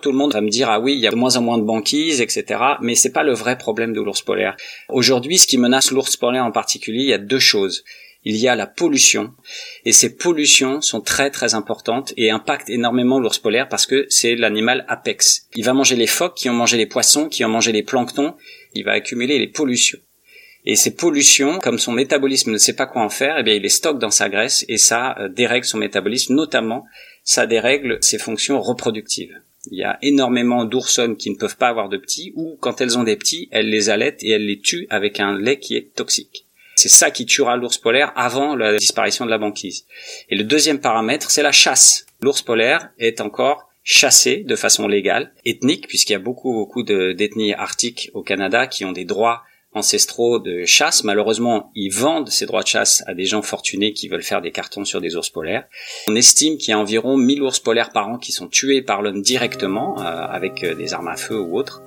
Tout le monde va me dire ah oui, il y a de moins en moins de banquises, etc. Mais c'est pas le vrai problème de l'ours polaire. Aujourd'hui, ce qui menace l'ours polaire en particulier, il y a deux choses. Il y a la pollution, et ces pollutions sont très très importantes et impactent énormément l'ours polaire parce que c'est l'animal apex. Il va manger les phoques qui ont mangé les poissons, qui ont mangé les planctons, il va accumuler les pollutions. Et ces pollutions, comme son métabolisme ne sait pas quoi en faire, eh bien il les stocke dans sa graisse et ça euh, dérègle son métabolisme, notamment ça dérègle ses fonctions reproductives. Il y a énormément d'oursonnes qui ne peuvent pas avoir de petits, ou quand elles ont des petits, elles les allaitent et elles les tuent avec un lait qui est toxique. C'est ça qui tuera l'ours polaire avant la disparition de la banquise. Et le deuxième paramètre, c'est la chasse. L'ours polaire est encore chassé de façon légale, ethnique, puisqu'il y a beaucoup, beaucoup d'ethnies arctiques au Canada qui ont des droits ancestraux de chasse. Malheureusement, ils vendent ces droits de chasse à des gens fortunés qui veulent faire des cartons sur des ours polaires. On estime qu'il y a environ 1000 ours polaires par an qui sont tués par l'homme directement, euh, avec euh, des armes à feu ou autres.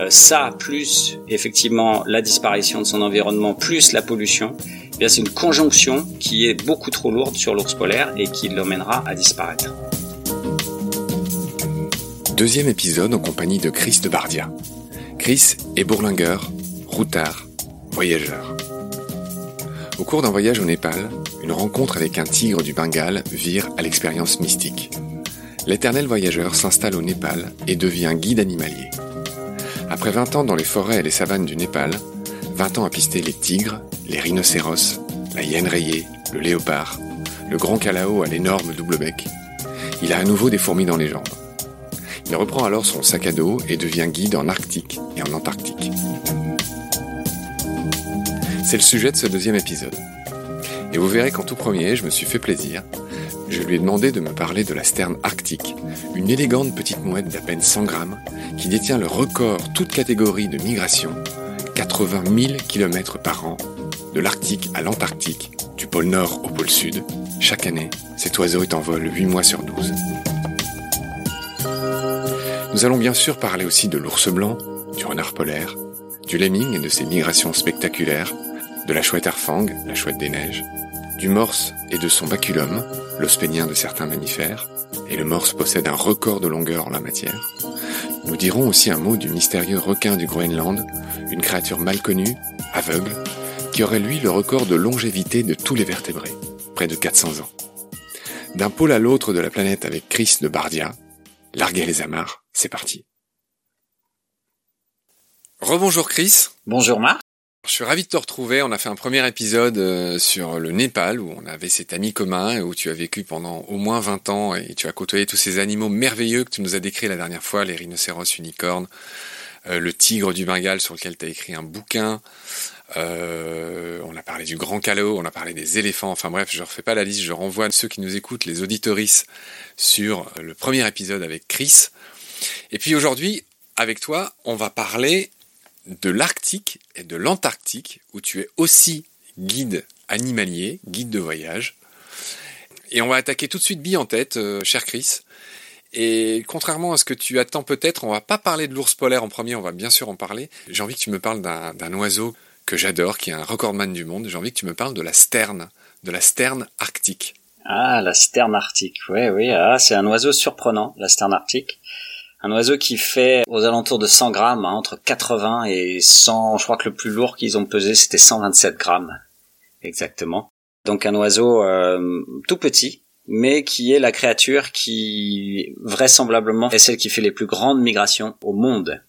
Euh, ça, plus effectivement la disparition de son environnement, plus la pollution, eh bien c'est une conjonction qui est beaucoup trop lourde sur l'ours polaire et qui l'emmènera à disparaître. Deuxième épisode en compagnie de Chris de Bardia. Chris est bourlingueur, routard, voyageur. Au cours d'un voyage au Népal, une rencontre avec un tigre du Bengale vire à l'expérience mystique. L'éternel voyageur s'installe au Népal et devient guide animalier. Après 20 ans dans les forêts et les savanes du Népal, 20 ans à pister les tigres, les rhinocéros, la hyène rayée, le léopard, le grand calao à l'énorme double bec, il a à nouveau des fourmis dans les jambes. Il reprend alors son sac à dos et devient guide en Arctique et en Antarctique. C'est le sujet de ce deuxième épisode. Et vous verrez qu'en tout premier, je me suis fait plaisir. Je lui ai demandé de me parler de la sterne arctique, une élégante petite mouette d'à peine 100 grammes qui détient le record toute catégorie de migration, 80 000 km par an, de l'Arctique à l'Antarctique, du pôle Nord au pôle Sud. Chaque année, cet oiseau est en vol 8 mois sur 12. Nous allons bien sûr parler aussi de l'ours blanc, du renard polaire, du lemming et de ses migrations spectaculaires, de la chouette arfang, la chouette des neiges, du morse et de son baculum, l'os pénien de certains mammifères, et le morse possède un record de longueur en la matière. Nous dirons aussi un mot du mystérieux requin du Groenland, une créature mal connue, aveugle, qui aurait lui le record de longévité de tous les vertébrés, près de 400 ans. D'un pôle à l'autre de la planète avec Chris de Bardia, larguez les amarres, c'est parti. Rebonjour Chris. Bonjour Marc. Je suis ravi de te retrouver. On a fait un premier épisode euh, sur le Népal où on avait cet ami commun et où tu as vécu pendant au moins 20 ans et tu as côtoyé tous ces animaux merveilleux que tu nous as décrits la dernière fois, les rhinocéros unicornes, euh, le tigre du Bengale sur lequel tu as écrit un bouquin. Euh, on a parlé du grand calot, on a parlé des éléphants. Enfin bref, je ne refais pas la liste. Je renvoie ceux qui nous écoutent, les auditoris, sur le premier épisode avec Chris. Et puis aujourd'hui, avec toi, on va parler de l'Arctique et de l'Antarctique, où tu es aussi guide animalier, guide de voyage. Et on va attaquer tout de suite bille en tête, euh, cher Chris. Et contrairement à ce que tu attends peut-être, on va pas parler de l'ours polaire en premier, on va bien sûr en parler. J'ai envie que tu me parles d'un oiseau que j'adore, qui est un recordman du monde. J'ai envie que tu me parles de la sterne, de la sterne arctique. Ah, la sterne arctique, oui, oui, ah, c'est un oiseau surprenant, la sterne arctique. Un oiseau qui fait aux alentours de 100 grammes, hein, entre 80 et 100. Je crois que le plus lourd qu'ils ont pesé, c'était 127 grammes, exactement. Donc un oiseau euh, tout petit, mais qui est la créature qui vraisemblablement est celle qui fait les plus grandes migrations au monde.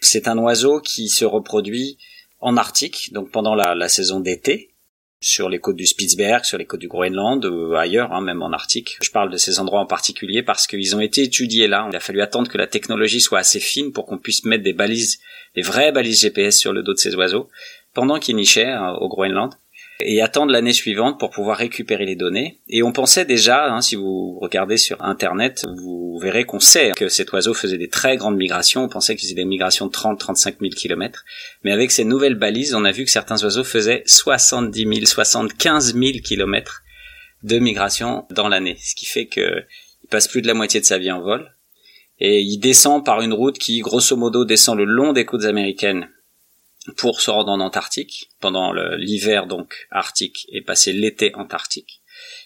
C'est un oiseau qui se reproduit en Arctique, donc pendant la, la saison d'été, sur les côtes du Spitzberg, sur les côtes du Groenland, ou ailleurs, hein, même en Arctique. Je parle de ces endroits en particulier parce qu'ils ont été étudiés là. Il a fallu attendre que la technologie soit assez fine pour qu'on puisse mettre des balises, des vraies balises GPS sur le dos de ces oiseaux, pendant qu'ils nichaient hein, au Groenland et attendre l'année suivante pour pouvoir récupérer les données. Et on pensait déjà, hein, si vous regardez sur Internet, vous verrez qu'on sait que cet oiseau faisait des très grandes migrations. On pensait qu'il faisait des migrations de 30-35 000 kilomètres. Mais avec ces nouvelles balises, on a vu que certains oiseaux faisaient 70 000, 75 000 kilomètres de migration dans l'année. Ce qui fait qu'il passe plus de la moitié de sa vie en vol. Et il descend par une route qui, grosso modo, descend le long des côtes américaines pour se rendre en Antarctique pendant l'hiver donc arctique et passer l'été antarctique.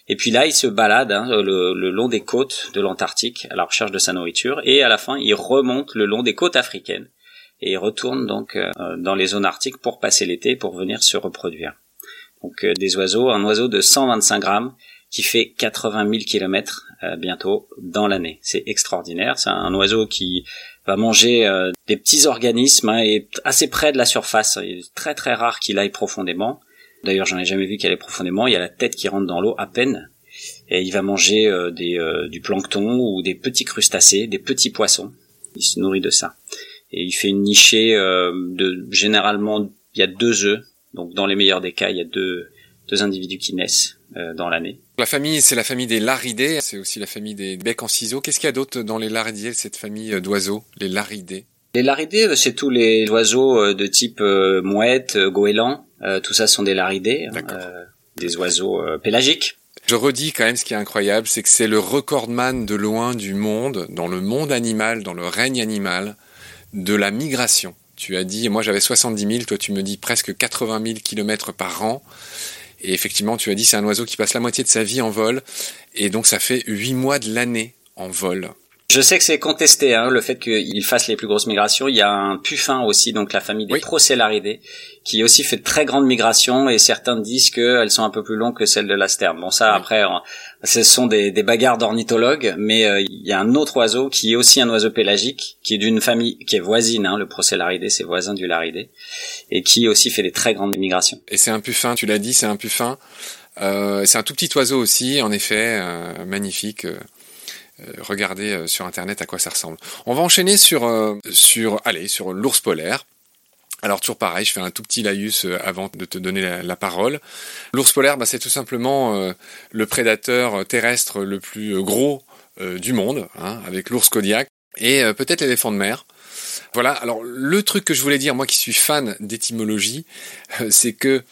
Et puis là, il se balade hein, le, long des côtes de l'Antarctique à la recherche de sa nourriture. Et à la fin, il remonte le long des côtes africaines et il retourne donc euh, dans les zones arctiques pour passer l'été, pour venir se reproduire. Donc euh, des oiseaux, un oiseau de 125 grammes qui fait 80 000 kilomètres euh, bientôt dans l'année. C'est extraordinaire. C'est un oiseau qui va manger des petits organismes hein, et assez près de la surface. Il est très très rare qu'il aille profondément. D'ailleurs, j'en ai jamais vu qu'il aille profondément. Il y a la tête qui rentre dans l'eau à peine. Et il va manger des, du plancton ou des petits crustacés, des petits poissons. Il se nourrit de ça et il fait une nichée euh, de généralement il y a deux œufs donc dans les meilleurs des cas il y a deux deux individus qui naissent euh, dans l'année. La famille c'est la famille des laridés, c'est aussi la famille des becs en ciseaux. Qu'est-ce qu'il y a d'autre dans les laridés cette famille d'oiseaux, les laridés? Les laridés euh, c'est tous les oiseaux de type mouette, goéland, tout ça sont des laridés, hein, des oiseaux pélagiques. Je redis quand même ce qui est incroyable, c'est que c'est le recordman de loin du monde, dans le monde animal, dans le règne animal de la migration. Tu as dit, moi j'avais 70 000, toi tu me dis presque 80 000 kilomètres par an. Et effectivement, tu as dit, c'est un oiseau qui passe la moitié de sa vie en vol. Et donc ça fait 8 mois de l'année en vol. Je sais que c'est contesté, hein, le fait qu'il fasse les plus grosses migrations. Il y a un puffin aussi, donc la famille des oui. qui aussi fait de très grandes migrations, et certains disent qu'elles sont un peu plus longues que celles de l'asterne. Bon, ça, après, ce sont des, bagarres d'ornithologues, mais euh, il y a un autre oiseau qui est aussi un oiseau pélagique, qui est d'une famille qui est voisine, hein, le procélaridé, c'est voisin du laridé, et qui aussi fait des très grandes migrations. Et c'est un puffin, tu l'as dit, c'est un puffin. Euh, c'est un tout petit oiseau aussi, en effet, euh, magnifique. Euh, regardez euh, sur internet à quoi ça ressemble. On va enchaîner sur euh, sur allez sur l'ours polaire. Alors toujours pareil, je fais un tout petit laïus avant de te donner la, parole. L'ours polaire, bah, c'est tout simplement le prédateur terrestre le plus gros du monde, hein, avec l'ours Kodiak et peut-être l'éléphant de mer. Voilà. Alors le truc que je voulais dire, moi qui suis fan d'étymologie, c'est que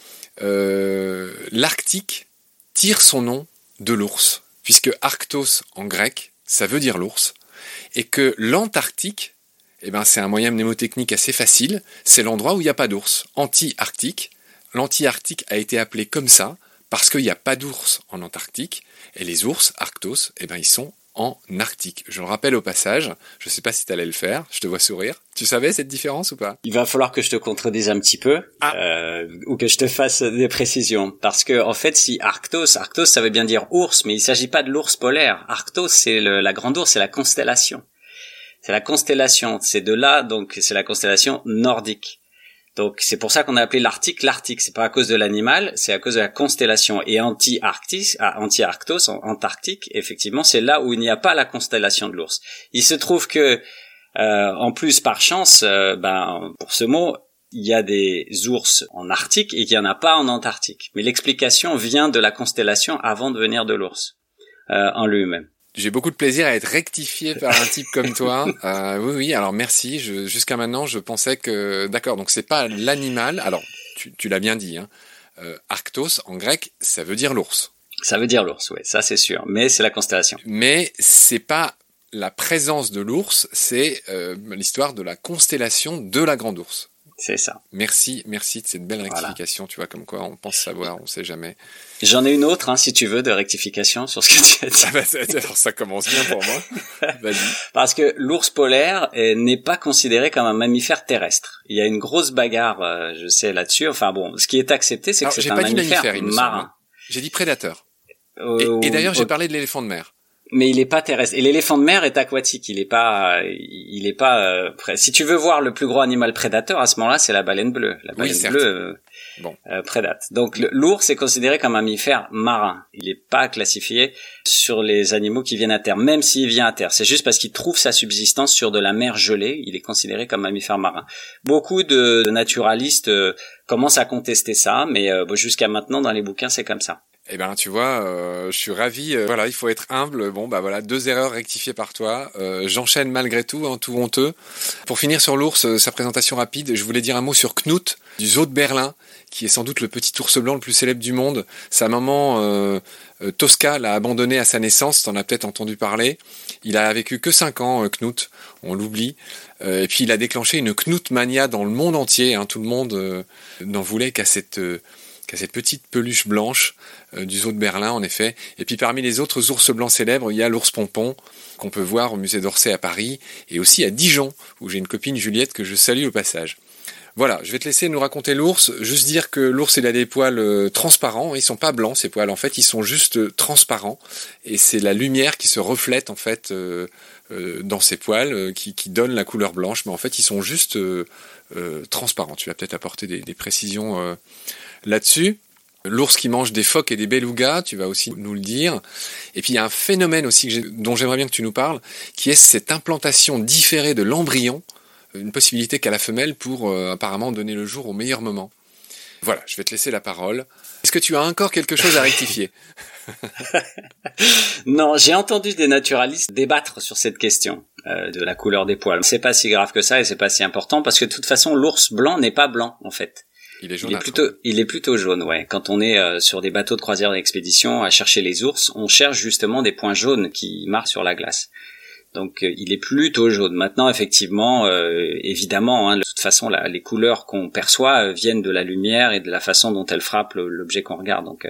l'Arctique tire son nom de l'ours, puisque Arctos en grec ça veut dire l'ours, et que l'Antarctique, eh ben, c'est un moyen mnémotechnique assez facile, c'est l'endroit où il n'y a pas d'ours, anti-arctique. L'anti-arctique a été appelé comme ça parce qu'il n'y a pas d'ours en Antarctique, et les ours, Arctos, eh ben, ils sont en Arctique. Je le rappelle au passage, je ne sais pas si tu allais le faire, je te vois sourire. Tu savais cette différence ou pas? Il va falloir que je te contredise un petit peu, ah. euh, ou que je te fasse des précisions, parce que en fait, si Arctos, Arctos, ça veut bien dire ours, mais il s'agit pas de l'ours polaire. Arctos, c'est la grande ours, c'est la constellation. C'est la constellation, c'est de là, donc c'est la constellation nordique. Donc c'est pour ça qu'on a appelé l'Arctique l'Arctique. C'est pas à cause de l'animal, c'est à cause de la constellation. Et anti-arctis, ah, anti-arctos, antarctique, effectivement, c'est là où il n'y a pas la constellation de l'ours. Il se trouve que, euh, en plus, par chance, euh, ben pour ce mot, il y a des ours en Arctique et qu'il n'y en a pas en Antarctique. Mais l'explication vient de la constellation avant de venir de l'ours euh, en lui-même. J'ai beaucoup de plaisir à être rectifié par un type comme toi. Euh, oui, oui. Alors merci. Jusqu'à maintenant, je pensais que d'accord. Donc c'est pas l'animal. Alors tu, tu l'as bien dit. Hein. Euh, Arctos en grec, ça veut dire l'ours. Ça veut dire l'ours, oui, ça c'est sûr. Mais c'est la constellation. Mais c'est pas la présence de l'ours, c'est euh, l'histoire de la constellation de la grande ours. C'est ça. Merci, merci de cette belle rectification. Tu vois, comme quoi on pense savoir, on sait jamais. J'en ai une autre, hein, si tu veux, de rectification sur ce que tu as dit. Ah bah, ça commence bien pour moi. Vas-y. Parce que l'ours polaire n'est pas considéré comme un mammifère terrestre. Il y a une grosse bagarre, euh, je sais, là-dessus. Enfin bon, ce qui est accepté, c'est que c'est un mammifère, marin. J'ai dit prédateur. et, et d'ailleurs, j'ai parlé de l'éléphant de mer mais il est pas terrestre. Et l'éléphant de mer est aquatique. Il est pas, il est pas. Euh, si tu veux voir le plus gros animal prédateur à ce moment-là, c'est la baleine bleue. La baleine bleue euh, bon. Euh, prédate. Donc l'ours est considéré comme un mammifère marin. Il est pas classifié sur les animaux qui viennent à terre, même s'il vient à terre. C'est juste parce qu'il trouve sa subsistance sur de la mer gelée. Il est considéré comme un mammifère marin. Beaucoup de, naturalistes commencent à contester ça, mais jusqu'à maintenant dans les bouquins c'est comme ça. Eh ben, tu vois, euh, je suis ravi. Euh, voilà, il faut être humble. Bon, bah voilà, deux erreurs rectifiées par toi. Euh, j'enchaîne malgré tout, hein, tout honteux. Pour finir sur l'ours, sa présentation rapide, je voulais dire un mot sur Knut du zoo de Berlin, qui est sans doute le petit ours blanc le plus célèbre du monde. Sa maman Tosca l'a abandonné à sa naissance. T'en as peut-être entendu parler. Il a vécu que cinq ans, Knut. On l'oublie. et puis il a déclenché une Knut mania dans le monde entier. Hein. Tout le monde n'en voulait qu'à cette qui a cette petite peluche blanche du zoo de Berlin, en effet. Et puis parmi les autres ours blancs célèbres, il y a l'ours pompon, qu'on peut voir au musée d'Orsay à Paris, et aussi à Dijon, où j'ai une copine Juliette que je salue au passage. Voilà, je vais te laisser nous raconter l'ours. Juste dire que l'ours, il a des poils euh, transparents. Ils sont pas blancs, ces poils. En fait, ils sont juste euh, transparents. Et c'est la lumière qui se reflète, en fait, euh, dans ces poils, qui, donne la couleur blanche. Mais en fait, ils sont juste transparents. Tu vas peut-être apporter des précisions là-dessus. L'ours qui mange des phoques et des belugas, tu vas aussi nous le dire. Et puis il y a un phénomène aussi dont j'aimerais bien que tu nous parles, qui est cette implantation différée de l'embryon une possibilité qu'a la femelle pour euh, apparemment donner le jour au meilleur moment. Voilà, je vais te laisser la parole. Est-ce que tu as encore quelque chose à rectifier? Non, j'ai entendu des naturalistes débattre sur cette question euh, de la couleur des poils. C'est pas si grave que ça et c'est pas si important parce que de toute façon l'ours blanc n'est pas blanc en fait. Il est jaune. Il est plutôt, il est plutôt jaune, ouais. Quand on est euh, sur des bateaux de croisière d'expédition à chercher les ours, on cherche justement des points jaunes qui marquent sur la glace. Donc euh, il est plutôt jaune. Maintenant, effectivement, euh, évidemment, hein, de toute façon, les couleurs qu'on perçoit euh, viennent de la lumière et de la façon dont elle frappe l'objet qu'on regarde. Donc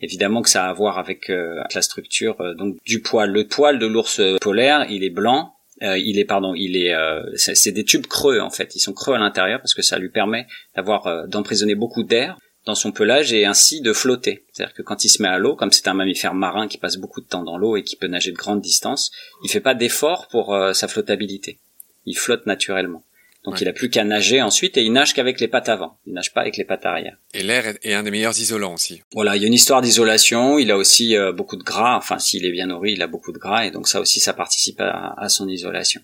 évidemment que ça a à voir avec la structure donc du poil. Le poil de l'ours polaire, il est blanc. Il est pardon, il est c'est des tubes creux en fait. Ils sont creux à l'intérieur parce que ça lui permet d'avoir d'emprisonner beaucoup d'air dans son pelage et ainsi de flotter. C'est-à-dire que quand il se met à l'eau, comme c'est un mammifère marin qui passe beaucoup de temps dans l'eau et qui peut nager de grandes distances, il fait pas d'effort pour euh, sa flottabilité. Il flotte naturellement. Donc il a plus qu'à nager ensuite et il nage qu'avec les pattes avant. Il nage pas avec les pattes arrière. Et l'air est un des meilleurs isolants aussi. Voilà, il y a une histoire d'isolation. Il a aussi euh, beaucoup de gras. Enfin, s'il est bien nourri, il a beaucoup de gras et donc ça aussi, ça participe à son isolation.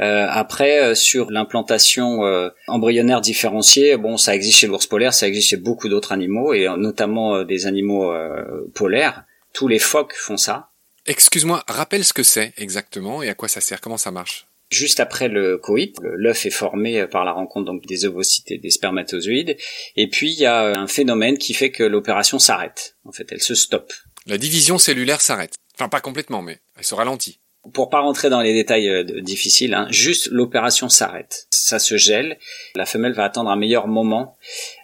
Euh, après, euh, sur l'implantation euh, embryonnaire différenciée, bon, ça existe chez l'ours polaire, ça existe chez beaucoup d'autres animaux, et notamment des animaux polaires. Tous les phoques font ça. Excuse-moi, rappelle ce que c'est exactement et à quoi ça sert, comment ça marche? Juste après le coït, l'œuf est formé par la rencontre donc des ovocytes et des spermatozoïdes, et puis il y a un phénomène qui fait que l'opération s'arrête. En fait, elle se stoppe. La division cellulaire s'arrête. Enfin, pas complètement, mais elle se ralentit pour pas rentrer dans les détails euh, difficiles, hein, juste l'opération s'arrête, ça se gèle, la femelle va attendre un meilleur moment.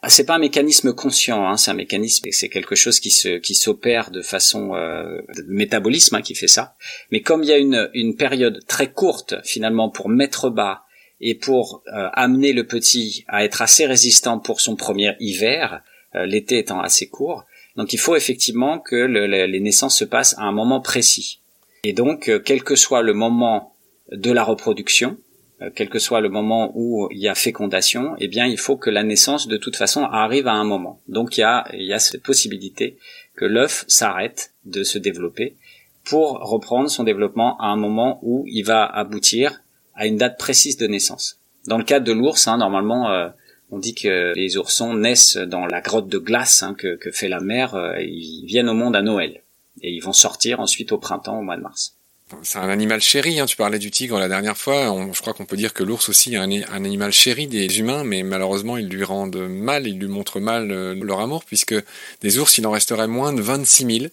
C'est pas un mécanisme conscient, hein, c'est un mécanisme, c'est quelque chose qui se qui s'opère de façon euh, métabolisme hein, qui fait ça. Mais comme il y a une une période très courte finalement pour mettre bas et pour euh, amener le petit à être assez résistant pour son premier hiver, euh, l'été étant assez court, donc il faut effectivement que le, les naissances se passent à un moment précis. Et donc, euh, quel que soit le moment de la reproduction, euh, quel que soit le moment où il y a fécondation, eh bien, il faut que la naissance, de toute façon, arrive à un moment. Donc, il y a, il y cette possibilité que l'œuf s'arrête de se développer pour reprendre son développement à un moment où il va aboutir à une date précise de naissance. Dans le cas de l'ours, hein, normalement, euh, on dit que les oursons naissent dans la grotte de glace hein, que, que, fait la mer. ils viennent au monde à Noël et ils vont sortir ensuite au printemps, au mois de mars. C'est un animal chéri, hein. tu parlais du tigre la dernière fois, je crois qu'on peut dire que l'ours aussi est un, animal chéri des humains, mais malheureusement ils lui rendent mal, ils lui montrent mal euh, leur amour, puisque des ours il en resterait moins de 26 000.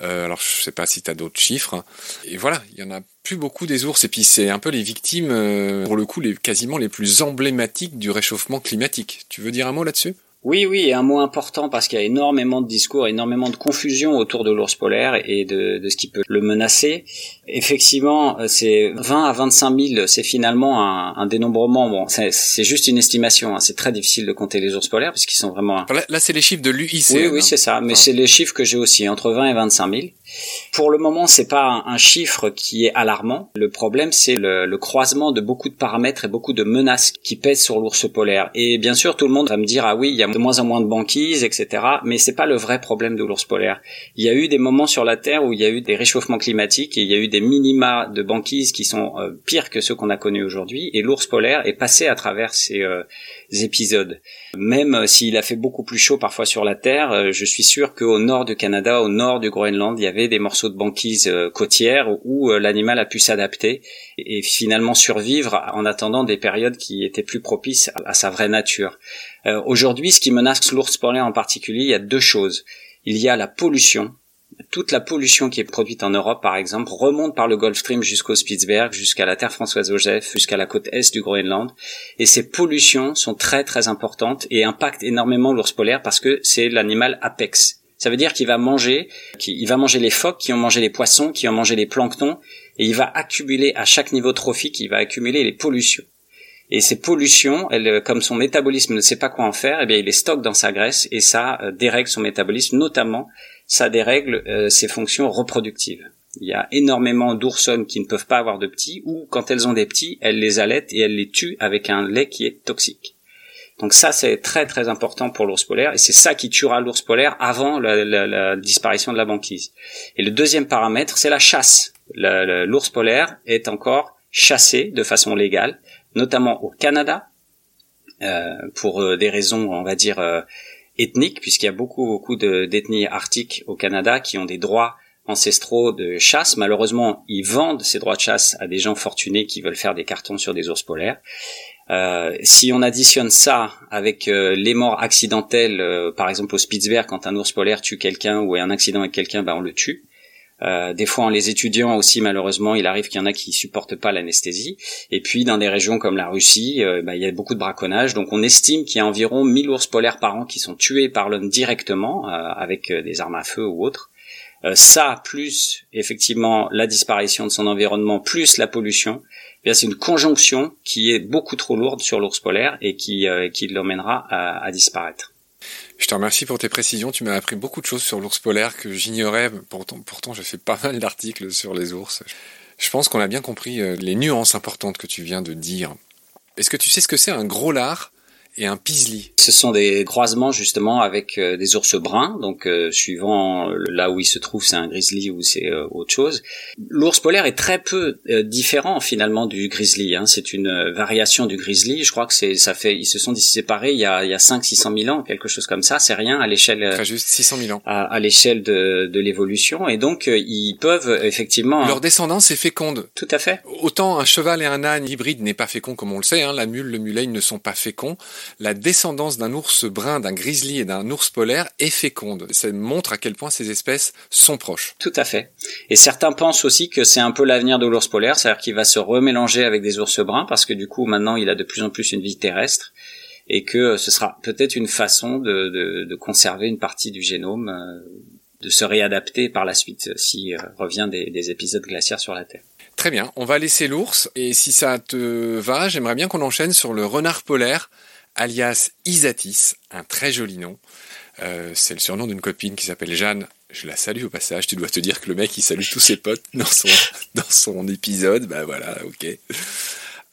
Euh, alors je sais pas si tu as d'autres chiffres. Et voilà, il y en a plus beaucoup des ours, et puis c'est un peu les victimes, euh, pour le coup, les, quasiment les plus emblématiques du réchauffement climatique. Tu veux dire un mot là-dessus? Oui, oui, et un mot important parce qu'il y a énormément de discours, énormément de confusion autour de l'ours polaire et de, de, ce qui peut le menacer. Effectivement, euh, c'est 20 à 25 000, c'est finalement un, un, dénombrement. Bon, c'est juste une estimation. Hein. C'est très difficile de compter les ours polaires parce qu'ils sont vraiment. Là, c'est les chiffres de l'UIC. Oui, oui, c'est ça. Mais c'est les chiffres que j'ai aussi, entre 20 et 25 000. Pour le moment, c'est pas un, chiffre qui est alarmant. Le problème, c'est le, le, croisement de beaucoup de paramètres et beaucoup de menaces qui pèsent sur l'ours polaire. Et bien sûr, tout le monde va me dire ah oui, il y a de moins en moins de banquises, etc. Mais c'est pas le vrai problème de l'ours polaire. Il y a eu des moments sur la Terre où il y a eu des réchauffements climatiques et il y a eu des minima de banquises qui sont euh, pires que ceux qu'on a connus aujourd'hui. Et l'ours polaire est passé à travers ces euh, épisodes. Même euh, s'il a fait beaucoup plus chaud parfois sur la Terre, je suis sûr qu'au nord du Canada, au nord du Groenland, il y avait des morceaux de banquise euh, côtière où euh, l'animal a pu s'adapter et finalement survivre en attendant des périodes qui étaient plus propices à sa vraie nature. Euh, aujourd'hui, ce qui menace l'ours polaire en particulier, il y a deux choses. Il y a la pollution toute la pollution qui est produite en Europe, par exemple, remonte par le Gulf Stream jusqu'au Spitzberg, jusqu'à la Terre Françoise-Joseph, jusqu'à la côte est du Groenland. Et ces pollutions sont très très importantes et impactent énormément l'ours polaire parce que c'est l'animal apex. Ça veut dire qu'il va manger, qu'il va manger les phoques, qui ont mangé les poissons, qui ont mangé les planctons, et il va accumuler à chaque niveau trophique, il va accumuler les pollutions. Et ces pollutions, elles, comme son métabolisme ne sait pas quoi en faire, eh bien il les stocke dans sa graisse et ça euh, dérègle son métabolisme, notamment ça dérègle euh, ses fonctions reproductives. Il y a énormément d'oursonnes qui ne peuvent pas avoir de petits, ou quand elles ont des petits, elles les allaitent et elles les tuent avec un lait qui est toxique. Donc ça, c'est très très important pour l'ours polaire, et c'est ça qui tuera l'ours polaire avant la, la, disparition de la banquise. Et le deuxième paramètre, c'est la chasse. L'ours polaire est encore chassé de façon légale notamment au Canada, euh, pour euh, des raisons, on va dire, euh, ethniques, puisqu'il y a beaucoup, beaucoup d'ethnies arctiques au Canada qui ont des droits ancestraux de chasse. Malheureusement, ils vendent ces droits de chasse à des gens fortunés qui veulent faire des cartons sur des ours polaires. Euh, si on additionne ça avec les morts accidentelles, par exemple au Spitzberg, quand un ours polaire tue quelqu'un ou un accident avec quelqu'un, ben on le tue. Euh, des fois, en les étudiants aussi, malheureusement, il arrive qu'il y en a qui supportent pas l'anesthésie. Et puis, dans des régions comme la Russie, euh, bah, il y a beaucoup de braconnage. Donc, on estime qu'il y a environ 1000 ours polaires par an qui sont tués par l'homme directement, euh, avec des armes à feu ou autres. ça, plus effectivement la disparition de son environnement, plus la pollution, eh c'est une conjonction qui est beaucoup trop lourde sur l'ours polaire et qui, qui l'emmènera à disparaître. Je te remercie pour tes précisions. Tu m'as appris beaucoup de choses sur l'ours polaire que j'ignorais. Pourtant, pourtant, j'ai fait pas mal d'articles sur les ours. Je pense qu'on a bien compris euh, les nuances importantes que tu viens de dire. Est-ce que tu sais ce que c'est un gros lard? Et un pisli. Ce sont des croisements justement avec euh, des ours bruns, donc euh, suivant là où il se trouve, c'est un grizzly ou c'est euh, autre chose. L'ours polaire est très peu différent finalement du grizzly. Hein. C'est une variation du grizzly. Je crois que c'est ça fait ils se sont séparés il y a il y a 5 600 000 ans, quelque chose comme ça. C'est rien à l'échelle très juste 600 000 ans à, à l'échelle de, de l'évolution et donc ils peuvent effectivement leur descendance est féconde. Tout à fait. Autant un cheval et un âne hybride n'est pas fécond comme on le sait. Hein. La mule, le mulet, ils ne sont pas féconds la descendance d'un ours brun, d'un grizzly et d'un ours polaire est féconde. Ça montre à quel point ces espèces sont proches. Tout à fait. Et certains pensent aussi que c'est un peu l'avenir de l'ours polaire, c'est-à-dire qu'il va se remélanger avec des ours bruns parce que du coup maintenant il a de plus en plus une vie terrestre et que ce sera peut-être une façon de, conserver une partie du génome, euh, de se réadapter par la suite s'il euh, revient des, des épisodes glaciaires sur la Terre. Très bien, on va laisser l'ours et si ça te va, j'aimerais bien qu'on enchaîne sur le renard polaire alias Isatis, un très joli nom. Euh, c'est le surnom d'une copine qui s'appelle Jeanne. Je la salue au passage. Tu dois te dire que le mec il salue tous ses potes dans son dans épisode. Bah voilà, ok.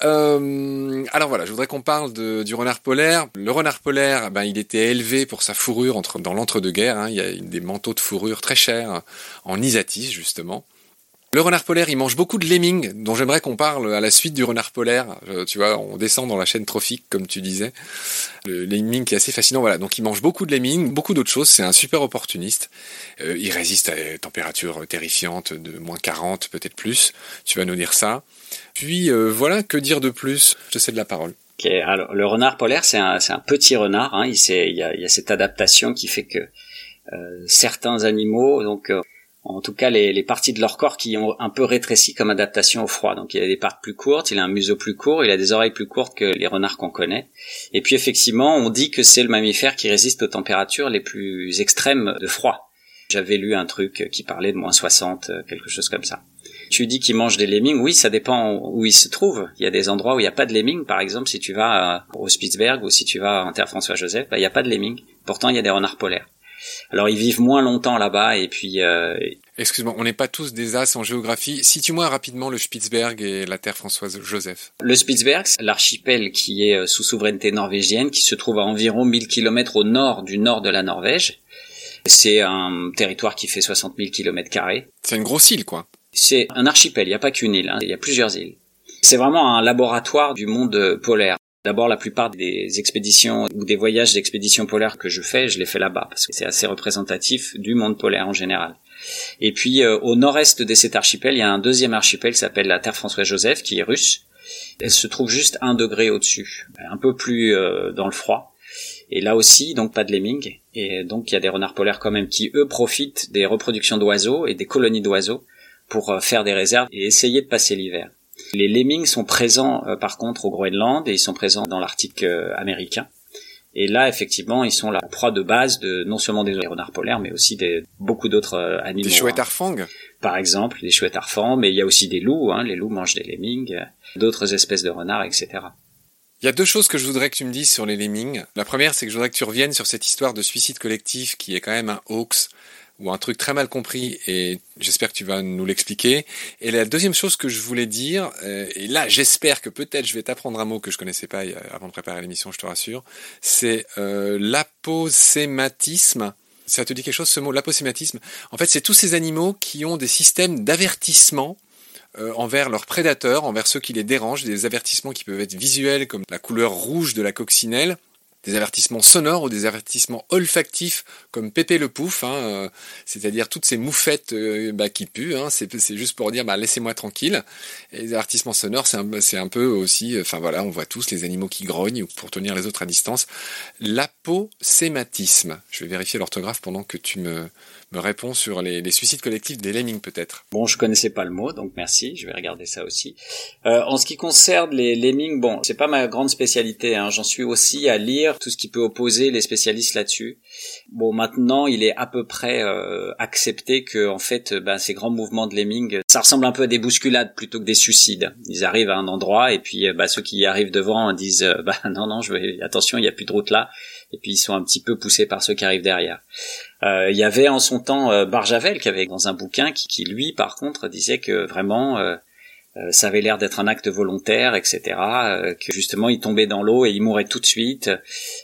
Euh, alors voilà, je voudrais qu'on parle du renard polaire. Le renard polaire, ben, il était élevé pour sa fourrure dans l'entre-deux-guerres. Hein. Il y a des manteaux de fourrure très chers en Isatis justement. Le renard polaire, il mange beaucoup de lemmings, dont j'aimerais qu'on parle à la suite du renard polaire. Euh, tu vois, on descend dans la chaîne trophique, comme tu disais. Le lemming est assez fascinant. Voilà, donc il mange beaucoup de lemmings, beaucoup d'autres choses. C'est un super opportuniste. Euh, il résiste à des températures terrifiantes de moins 40, peut-être plus. Tu vas nous dire ça. Puis euh, voilà, que dire de plus? Je te cède la parole. alors, le renard polaire, c'est un, petit renard. Hein. Il, y a, cette adaptation qui fait que certains animaux, en tout cas les, parties de leur corps qui ont un peu rétréci comme adaptation au froid. Donc il a des pattes plus courtes, il a un museau plus court, il a des oreilles plus courtes que les renards qu'on connaît. Et puis effectivement, on dit que c'est le mammifère qui résiste aux températures les plus extrêmes de froid. J'avais lu un truc qui parlait de moins 60, quelque chose comme ça. Tu dis qu'il mange des lemmings, oui, ça dépend où il se trouve. Il y a des endroits où il n'y a pas de lemmings, par exemple, si tu vas au Spitzberg ou si tu vas à Terre François Joseph, bah, il n'y a pas de lemmings. Pourtant, il y a des renards polaires. Alors ils vivent moins longtemps là-bas et puis. Euh... Excuse-moi, on n'est pas tous des as en géographie. Situe-moi rapidement le Spitzberg et la Terre Françoise Joseph. Le Spitzberg, l'archipel qui est euh, sous souveraineté norvégienne, qui se trouve à environ 1000 km au nord du nord de la Norvège. C'est un territoire qui fait 60 000 km carrés. C'est une grosse île, quoi. C'est un archipel, il n'y a pas qu'une île, hein. il y a plusieurs îles. C'est vraiment un laboratoire du monde polaire. D'abord, la plupart des expéditions ou des voyages d'expéditions polaires que je fais, je les fais là-bas parce que c'est assez représentatif du monde polaire en général. Et puis euh, au nord-est de cet archipel, il y a un deuxième archipel qui s'appelle la Terre François-Joseph, qui est russe. Elle se trouve juste un degré au-dessus, un peu plus euh, dans le froid. Et là aussi, donc pas de lemming. Et donc il y a des renards polaires quand même qui eux profitent des reproductions d'oiseaux et des colonies d'oiseaux pour euh, faire des réserves et essayer de passer l'hiver. Les lemmings sont présents euh, par contre au Groenland et ils sont présents dans l'Arctique euh, américain. Et là, effectivement, ils sont la proie de base de non seulement des renards polaires, mais aussi des beaucoup d'autres animaux. Des chouettes arfangs Par exemple, des chouettes arfangs, mais il y a aussi des loups. Hein, les loups mangent des lemmings, d'autres espèces de renards, etc. Il y a deux choses que je voudrais que tu me dises sur les lemmings. La première, c'est que je voudrais que tu reviennes sur cette histoire de suicide collectif qui est quand même un hoax ou un truc très mal compris et j'espère que tu vas nous l'expliquer. Et la deuxième chose que je voulais dire, euh, et là j'espère que peut-être je vais t'apprendre un mot que je connaissais pas avant de préparer l'émission, je te rassure, c'est euh, l'aposématisme. Ça te dit quelque chose ce mot, l'aposématisme? En fait, c'est tous ces animaux qui ont des systèmes d'avertissement euh, envers leurs prédateurs, envers ceux qui les dérangent, des avertissements qui peuvent être visuels comme la couleur rouge de la coccinelle, des avertissements sonores ou des avertissements olfactifs comme Pépé le Pouf, hein, euh, c'est-à-dire toutes ces moufettes euh, bah, qui puent, hein, c'est, juste pour dire bah, laissez-moi tranquille. Et les avertissements sonores, c'est un, un peu aussi, enfin voilà, on voit tous les animaux qui grognent pour tenir les autres à distance. L'aposématisme, je vais vérifier l'orthographe pendant que tu me, me réponds sur les, les suicides collectifs des lemmings peut-être. Bon, je connaissais pas le mot, donc merci, je vais regarder ça aussi. Euh, en ce qui concerne les lemmings, bon, c'est pas ma grande spécialité, hein, j'en suis aussi à lire tout ce qui peut opposer les spécialistes là-dessus. Bon, maintenant, il est à peu près euh, accepté que, en fait, ben, ces grands mouvements de lemmings, ça ressemble un peu à des bousculades plutôt que des suicides. Ils arrivent à un endroit et puis, ben, ceux qui y arrivent devant disent, bah non, non, je vais, attention, il n'y a plus de route là. Et puis ils sont un petit peu poussés par ceux qui arrivent derrière. Euh, il y avait en son temps euh, Barjavel qui avait dans un bouquin qui, qui, lui par contre disait que vraiment euh, ça avait l'air d'être un acte volontaire, etc. que justement il tombait dans l'eau et il mourait tout de suite.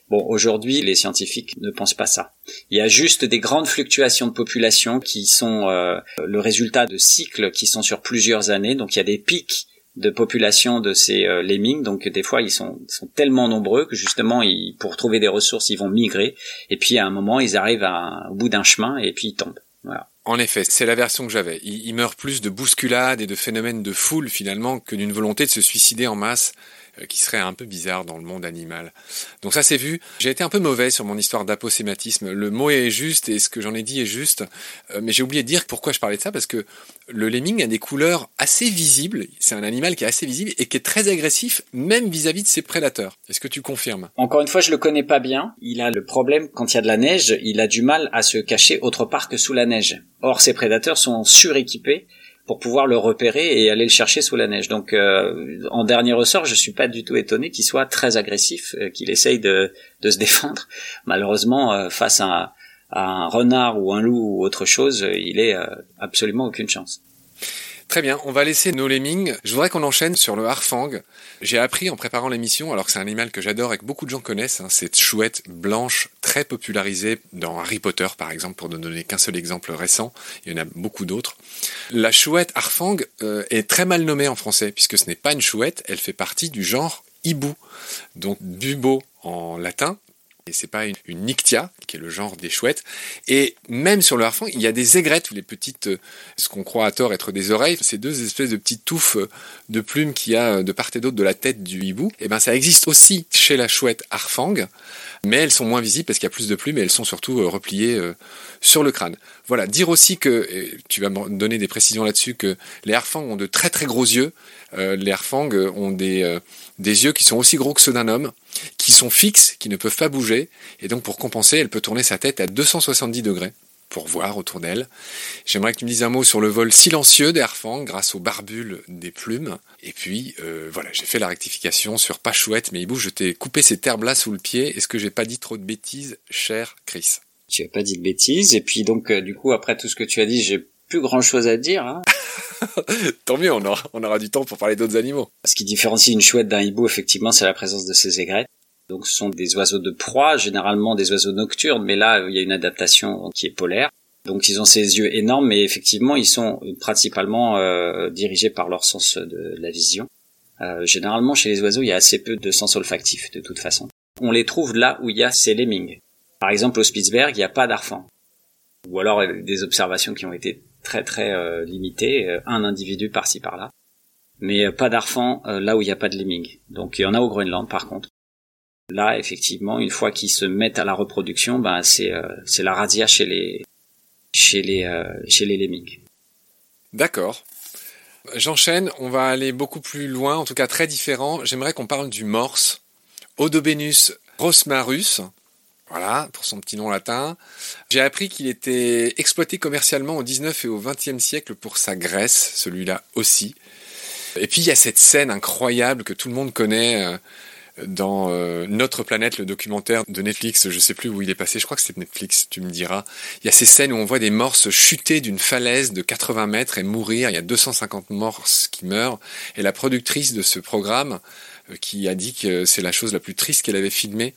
Bon, aujourd'hui les scientifiques ne pensent pas ça. Il y a juste des grandes fluctuations de population qui sont le résultat de cycles qui sont sur plusieurs années. Donc il y a des pics de population de ces euh. Donc des fois, ils sont, sont tellement nombreux que justement, ils, pour trouver des ressources, ils vont migrer. Et puis à un moment, ils arrivent à, au bout d'un chemin et puis ils tombent. Voilà. En effet, c'est la version que j'avais. Ils il meurent plus de bousculades et de phénomènes de foule finalement que d'une volonté de se suicider en masse qui serait un peu bizarre dans le monde animal. Donc ça c'est vu. J'ai été un peu mauvais sur mon histoire d'aposématisme. Le mot est juste et ce que j'en ai dit est juste, euh, mais j'ai oublié de dire pourquoi je parlais de ça parce que le lemming a des couleurs assez visibles. C'est un animal qui est assez visible et qui est très agressif même vis-à-vis de ses prédateurs. Est-ce que tu confirmes? Encore une fois, je le connais pas bien. Il a le problème quand il y a de la neige, il a du mal à se cacher autre part que sous la neige. Or ses prédateurs sont suréquipés pour pouvoir le repérer et aller le chercher sous la neige. Donc euh, en dernier ressort, je suis pas du tout étonné qu'il soit très agressif, euh, qu'il essaye de, se défendre. Malheureusement, euh, face à, à, un renard ou un loup ou autre chose, il est absolument aucune chance. Très bien, on va laisser nos lemmings. Je voudrais qu'on enchaîne sur le harfang. J'ai appris en préparant l'émission, alors que c'est un animal que j'adore et que beaucoup de gens connaissent, hein, cette chouette blanche très popularisée dans Harry Potter par exemple, pour ne donner qu'un seul exemple récent. Il y en a beaucoup d'autres. La chouette harfang euh, est très mal nommée en français puisque ce n'est pas une chouette, elle fait partie du genre hibou, donc bubo en latin, et c'est pas une, une, nictia, qui est le genre des chouettes. Et même sur le harfang, il y a des aigrettes, les petites, euh, ce qu'on croit à tort être des oreilles, ces deux espèces de petites touffes euh, de plumes qu'il y a euh, de part et d'autre de la tête du hibou. Et eh ben ça existe aussi chez la chouette harfang, mais elles sont moins visibles parce qu'il y a plus de plumes et elles sont surtout repliées sur le crâne. Voilà, dire aussi que, tu vas me donner des précisions là-dessus, que les harfangs ont de très très gros yeux. Les harfangs ont des, des yeux qui sont aussi gros que ceux d'un homme qui sont fixes, qui ne peuvent pas bouger, et donc pour compenser, elle peut tourner sa tête à 270 degrés pour voir autour d'elle. J'aimerais que tu me dises un mot sur le vol silencieux des harfangs grâce aux barbules des plumes. Et puis, euh, voilà, j'ai fait la rectification sur pas chouette, mais bouge, je t'ai coupé ces herbes-là sous le pied. Est-ce que j'ai pas dit trop de bêtises, cher Chris? Tu as pas dit de bêtises, et puis donc, euh, du coup, après tout ce que tu as dit, j'ai plus grand chose à dire. Hein. Tant mieux, on aura, on aura du temps pour parler d'autres animaux. Ce qui différencie une chouette d'un hibou, effectivement, c'est la présence de ces aigrettes. Donc ce sont des oiseaux de proie, généralement des oiseaux nocturnes, mais là il y a une adaptation qui est polaire. Donc ils ont ces yeux énormes, mais effectivement ils sont principalement euh, dirigés par leur sens de la vision. Euh, généralement chez les oiseaux il y a assez peu de sens olfactif de toute façon. On les trouve là où il y a ces lemmings. Par exemple au Spitzberg il n'y a pas d'arfan. Ou alors des observations qui ont été très très euh, limitées, euh, un individu par-ci par-là. Mais pas d'arfan là où il n'y a pas de lemming. Donc il y en a au Groenland par contre. Là, effectivement, une fois qu'ils se mettent à la reproduction, ben c'est c'est la radia chez les chez les chez les lemmings. D'accord. J'enchaîne, on va aller beaucoup plus loin, en tout cas très différent. J'aimerais qu'on parle du morse, Odobenus rosmarus. Voilà, pour son petit nom latin. J'ai appris qu'il était exploité commercialement au 19 et au 20e siècle pour sa graisse, celui-là aussi. Et puis il y a cette scène incroyable que tout le monde connaît euh, dans euh, Notre planète, le documentaire de Netflix, je sais plus où il est passé, je crois que c'est Netflix, tu me diras. Il y a ces scènes où on voit des morses chuter d'une falaise de 80 mètres et mourir. Il y a 250 morses qui meurent. Et la productrice de ce programme, euh, qui a dit que c'est la chose la plus triste qu'elle avait filmée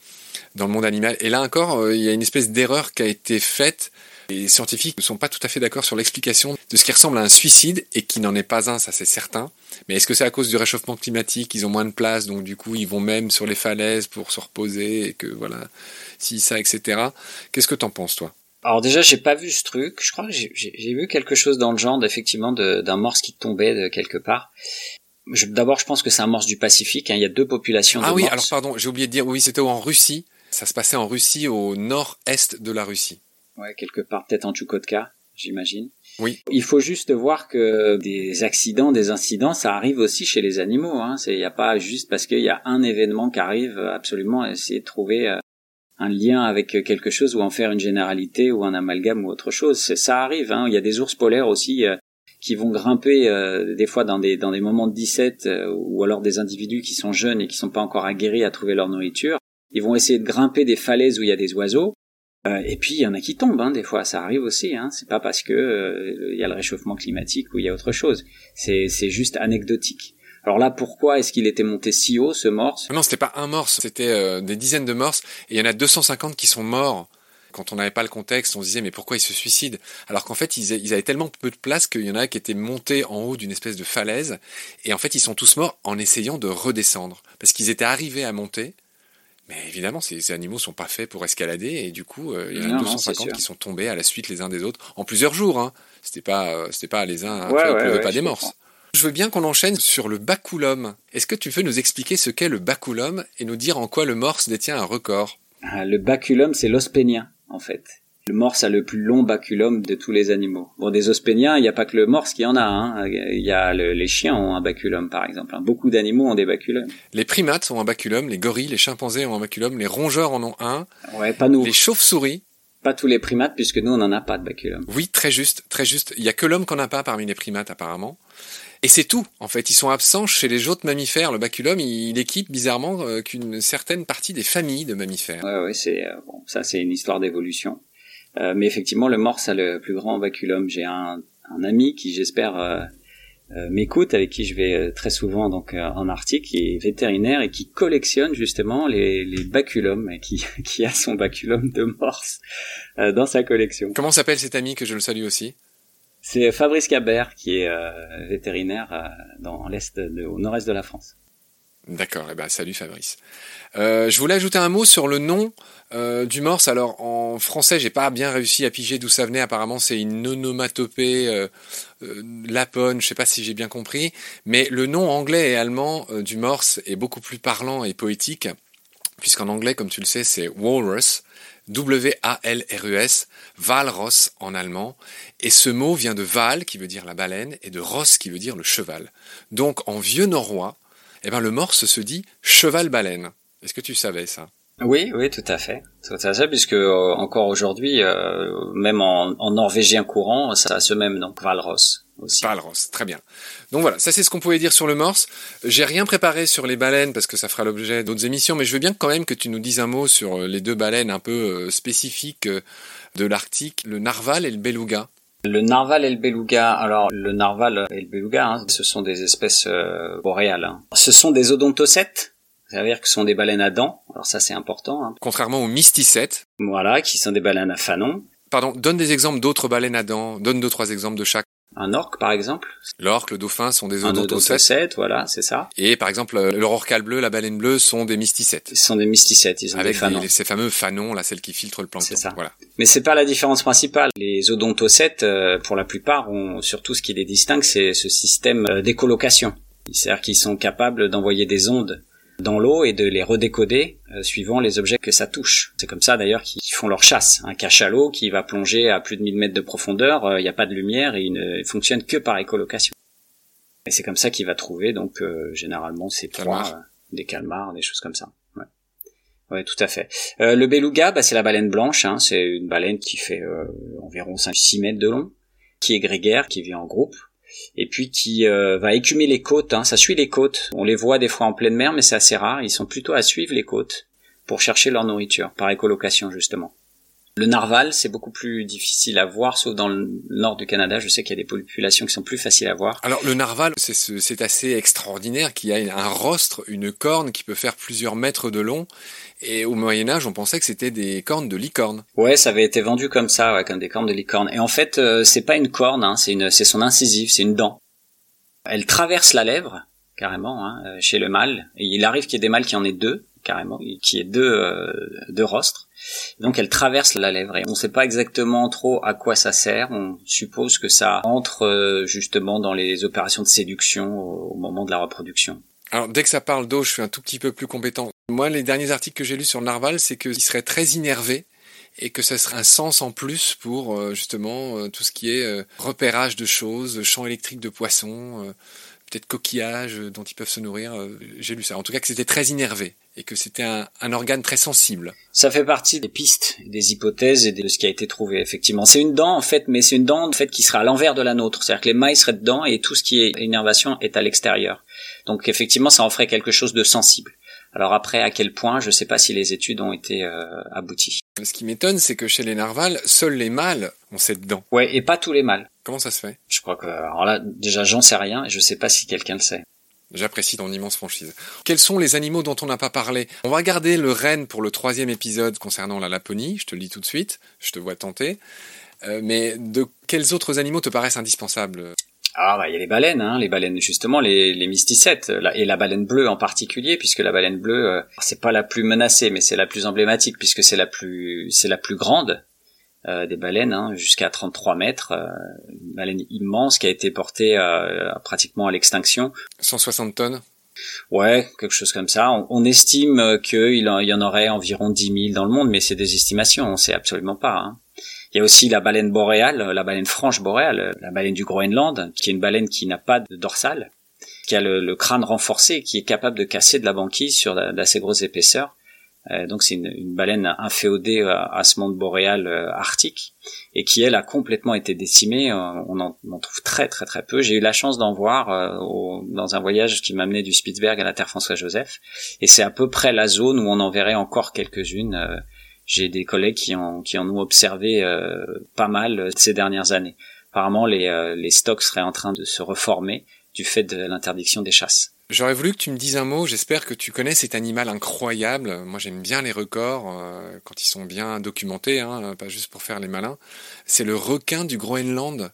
dans le monde animal. Et là encore, euh, il y a une espèce d'erreur qui a été faite les scientifiques ne sont pas tout à fait d'accord sur l'explication de ce qui ressemble à un suicide et qui n'en est pas un, ça c'est certain. Mais est-ce que c'est à cause du réchauffement climatique Ils ont moins de place, donc du coup ils vont même sur les falaises pour se reposer et que voilà, si ça, etc. Qu'est-ce que t'en penses toi? Alors déjà, j'ai pas vu ce truc. Je crois que j'ai vu quelque chose dans le genre, effectivement, d'un morse qui tombait de quelque part. D'abord, je pense que c'est un morse du Pacifique. Hein. Il y a deux populations. Ah oui, alors pardon, j'ai oublié de dire. Oui, c'était en Russie. Ça se passait en Russie, au nord-est de la Russie. Ouais, quelque part, peut-être en Tchoukotka, j'imagine. Oui. Il faut juste voir que des accidents, des incidents, ça arrive aussi chez les animaux. Hein. Il n'y a pas juste parce qu'il y a un événement qui arrive, absolument essayer de trouver euh, un lien avec quelque chose ou en faire une généralité ou un amalgame ou autre chose. Ça arrive. Hein. Il y a des ours polaires aussi euh, qui vont grimper euh, des fois dans des dans des moments de 17 ou alors des individus qui sont jeunes et qui sont pas encore aguerris à trouver leur nourriture. Ils vont essayer de grimper des falaises où il y a des oiseaux euh, et puis il y en a qui tombent, hein, des fois, ça arrive aussi. Hein. C'est pas parce que euh, il y a le réchauffement climatique ou il y a autre chose. C'est c'est juste anecdotique. Alors là, pourquoi est-ce qu'il était monté si haut ce morse? Non, c'était pas un morse, c'était euh, des dizaines de morses. Et il y en a 250 qui sont morts. Quand on n'avait pas le contexte, on se disait mais pourquoi ils se suicident? Alors qu'en fait, ils, ils, avaient tellement peu de place qu'il y en a qui étaient montés en haut d'une espèce de falaise. Et en fait, ils sont tous morts en essayant de redescendre. Parce qu'ils étaient arrivés à monter, mais évidemment, ces, animaux sont pas faits pour escalader et du coup, euh, il y en a 250 qui sont tombés à la suite les uns des autres en plusieurs jours. Hein. C'était pas, euh, c'était pas les uns, ouais, pas des morses. Je veux bien qu'on enchaîne sur le baculum. Est-ce que tu peux nous expliquer ce qu'est le baculum et nous dire en quoi le morse détient un record? Ah, Le baculum, c'est l'os pénien, en fait. Le morse a le plus long baculum de tous les animaux. Bon, des ospéniens, il n'y a pas que le morse qui en a. Hein. Il y a les chiens ont un baculum, par exemple. Hein. Beaucoup d'animaux ont des baculums. Les primates ont un baculum, les gorilles, les chimpanzés ont un baculum, les rongeurs en ont un. Ouais, pas nous. Les chauves-souris. Pas tous les primates, puisque nous, on n'en a pas de baculum. Oui, très juste, très juste. Il y a que l'homme qu'on n'a pas parmi les primates, apparemment. Et c'est tout, en fait. Ils sont absents chez les autres mammifères. Le baculum, il, équipe bizarrement euh, qu'une certaine partie des familles de mammifères. Ouais, ouais, c'est euh, bon. Ça, c'est une histoire d'évolution. Euh, mais effectivement, le morse a le plus grand baculum. J'ai un, un, ami qui, j'espère, m'écoute, avec qui je vais très souvent donc en Arctique, qui est vétérinaire et qui collectionne justement les, les baculums, et qui, qui a son baculum de morse dans sa collection. Comment s'appelle cet ami que je le salue aussi? C'est Fabrice Cabert, qui est vétérinaire dans l'est, au nord-est de la France. D'accord, eh ben salut Fabrice. Euh, je voulais ajouter un mot sur le nom euh, du morse. Alors en français, j'ai pas bien réussi à piger d'où ça venait. Apparemment, c'est une onomatopée euh, euh, lapone. Je sais pas si j'ai bien compris, mais le nom anglais et allemand euh, du morse est beaucoup plus parlant et poétique, puisqu'en anglais, comme tu le sais, c'est walrus. W-A-L-R-U-S, Walross en allemand, et ce mot vient de Val qui veut dire la baleine et de Ross qui veut dire le cheval. Donc en vieux norrois, eh ben, le morse se dit cheval-baleine. Est-ce que tu savais ça? Oui, oui, tout à fait, tout à fait, puisque euh, encore aujourd'hui, euh, même en, norvégien courant, ça a ce même nom, Valros. Aussi. Valros, très bien. Donc voilà, ça c'est ce qu'on pouvait dire sur le morse. J'ai rien préparé sur les baleines parce que ça fera l'objet d'autres émissions, mais je veux bien quand même que tu nous dises un mot sur euh, les deux baleines un peu spécifiques de l'Arctique, le narval et le beluga. Le narval et le beluga, alors le narval et le beluga, hein, ce sont des espèces euh, boréales. Hein. Ce sont des odontocètes, c'est-à-dire que ce sont des baleines à dents. Alors ça c'est important. Hein. Contrairement aux mysticètes. Voilà, qui sont des baleines à fanon. Pardon, donne des exemples d'autres baleines à dents. Donne deux trois exemples de chaque. Un orque, par exemple. L'orque, le dauphin sont des odontocètes. voilà, c'est ça. Et par exemple, le rorqual bleu, la baleine bleue sont des mysticètes. Ils sont des mysticètes, ils ont Avec des fanons. ces fameux fanons, là, celles qui filtrent le plancton. C'est ça. Voilà. Mais c'est pas la différence principale. Les odontocètes, euh, pour la plupart, ont surtout ce qui les distingue, c'est ce système euh, d'écolocation. C'est-à-dire qu'ils sont capables d'envoyer des ondes dans l'eau et de les redécoder suivant les objets que ça touche. C'est comme ça d'ailleurs qu'ils font leur chasse. Un cachalot qui va plonger à plus de 1000 mètres de profondeur, il n'y a pas de lumière et il ne fonctionne que par écolocation. Et c'est comme ça qu'il va trouver donc généralement ses proies, des calmars, des choses comme ça. Ouais, tout à fait. Euh, le beluga, bah, c'est la baleine blanche. Hein, c'est une baleine qui fait euh, environ 5-6 mètres de long, qui est grégaire, qui vit en groupe, et puis qui euh, va écumer les côtes. Hein, ça suit les côtes. On les voit des fois en pleine mer, mais c'est assez rare. Ils sont plutôt à suivre les côtes pour chercher leur nourriture, par écolocation justement. Le narval, c'est beaucoup plus difficile à voir, sauf dans le nord du Canada. Je sais qu'il y a des populations qui sont plus faciles à voir. Alors le narval, c'est assez extraordinaire, qu'il y a un rostre, une corne qui peut faire plusieurs mètres de long. Et au Moyen Âge, on pensait que c'était des cornes de licorne. Ouais, ça avait été vendu comme ça, ouais, comme des cornes de licorne. Et en fait, euh, c'est pas une corne, hein, c'est son incisive, c'est une dent. Elle traverse la lèvre carrément hein, euh, chez le mâle. Et il arrive qu'il y ait des mâles qui en aient deux carrément, qui ait deux euh, deux rostres. Donc elle traverse la lèvre et on ne sait pas exactement trop à quoi ça sert. On suppose que ça entre euh, justement dans les opérations de séduction au moment de la reproduction. Alors dès que ça parle d'eau, je suis un tout petit peu plus compétent. Moi, les derniers articles que j'ai lus sur le narval, c'est qu'il serait très innervé et que ça serait un sens en plus pour euh, justement euh, tout ce qui est repérage de choses, champ électrique de poissons, peut-être coquillages dont ils peuvent se nourrir. J'ai lu ça. En tout cas, que c'était très innervé et que c'était un, un, organe très sensible. Ça fait partie des pistes, des hypothèses et de ce qui a été trouvé effectivement. C'est une dent en fait, mais c'est une dent en fait qui sera à l'envers de la nôtre, c'est-à-dire que les mailles seraient dedans et tout ce qui est innervation est à l'extérieur. Donc effectivement, ça en ferait quelque chose de sensible. Alors après, à quel point, je ne sais pas si les études ont été euh, abouties. Ce qui m'étonne, c'est que chez les narvals, seuls les mâles ont cette dent. Ouais, et pas tous les mâles. Comment ça se fait? Je crois que, alors là, déjà, j'en sais rien, et je sais pas si quelqu'un le sait. J'apprécie ton immense franchise. Quels sont les animaux dont on n'a pas parlé? On va garder le renne pour le troisième épisode concernant la Laponie. Je te le dis tout de suite. Je te vois tenter. Euh, mais de quels autres animaux te paraissent indispensables? Ah bah il y a les baleines, hein, les baleines justement, les, mysticettes, et la baleine bleue en particulier, puisque la baleine bleue, euh, c'est pas la plus menacée, mais c'est la plus emblématique puisque c'est la plus, c'est la plus grande. Euh, des baleines hein, jusqu'à 33 mètres, euh, une baleine immense qui a été portée euh, pratiquement à l'extinction. 160 tonnes Ouais, quelque chose comme ça. On, estime qu'il y en aurait environ 10 000 dans le monde, mais c'est des estimations, on sait absolument pas. Hein. Il y a aussi la baleine boréale, la baleine franche boréale, la baleine du Groenland, qui est une baleine qui n'a pas de dorsale, qui a le, crâne renforcé, qui est capable de casser de la banquise sur d'assez grosses épaisseurs donc c'est une, une, baleine inféodée à, ce monde boréal euh, arctique et qui elle a complètement été décimée. Euh, on en, on en trouve très très très peu. J'ai eu la chance d'en voir dans un voyage qui m'amenait du Spitzberg à la Terre François Joseph et c'est à peu près la zone où on en verrait encore quelques-unes. J'ai des collègues qui en, qui en ont observé pas mal ces dernières années. Apparemment les, les stocks seraient en train de se reformer du fait de l'interdiction des chasses. J'aurais voulu que tu me dises un mot. J'espère que tu connais cet animal incroyable. Moi, j'aime bien les records euh, quand ils sont bien documentés, hein, pas juste pour faire les malins. C'est le requin du Groenland,